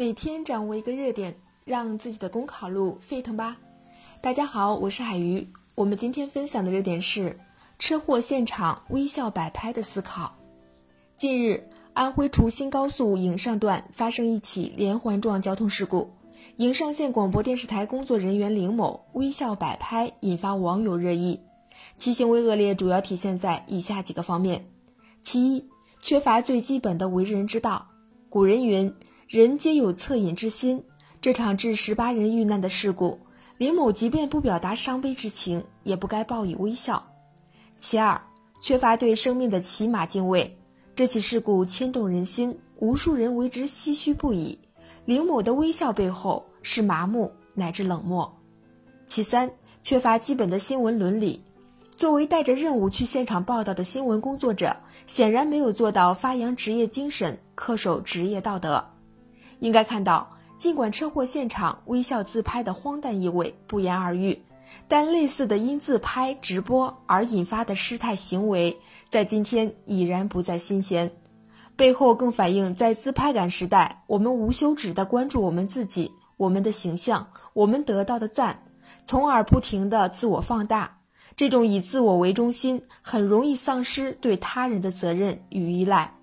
每天掌握一个热点，让自己的公考路沸腾吧！大家好，我是海鱼。我们今天分享的热点是车祸现场微笑摆拍的思考。近日，安徽滁新高速颍上段发生一起连环撞交通事故，颍上县广播电视台工作人员林某微笑摆拍，引发网友热议。其行为恶劣主要体现在以下几个方面：其一，缺乏最基本的为人之道。古人云：“人皆有恻隐之心。”这场致十八人遇难的事故，林某即便不表达伤悲之情，也不该报以微笑。其二，缺乏对生命的起码敬畏。这起事故牵动人心，无数人为之唏嘘不已。林某的微笑背后是麻木乃至冷漠。其三，缺乏基本的新闻伦理。作为带着任务去现场报道的新闻工作者，显然没有做到发扬职业精神、恪守职业道德。应该看到，尽管车祸现场微笑自拍的荒诞意味不言而喻，但类似的因自拍直播而引发的失态行为，在今天已然不再新鲜。背后更反映在自拍感时代，我们无休止地关注我们自己、我们的形象、我们得到的赞，从而不停地自我放大。这种以自我为中心，很容易丧失对他人的责任与依赖。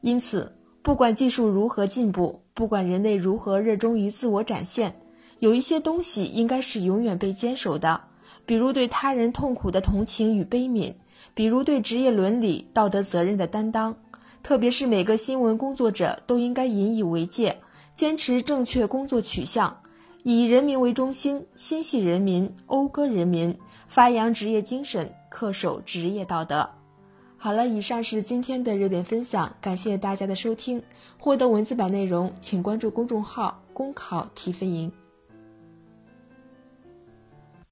因此，不管技术如何进步，不管人类如何热衷于自我展现，有一些东西应该是永远被坚守的，比如对他人痛苦的同情与悲悯，比如对职业伦理、道德责任的担当。特别是每个新闻工作者都应该引以为戒，坚持正确工作取向。以人民为中心，心系人民，讴歌人民，发扬职业精神，恪守职业道德。好了，以上是今天的热点分享，感谢大家的收听。获得文字版内容，请关注公众号“公考提分营”。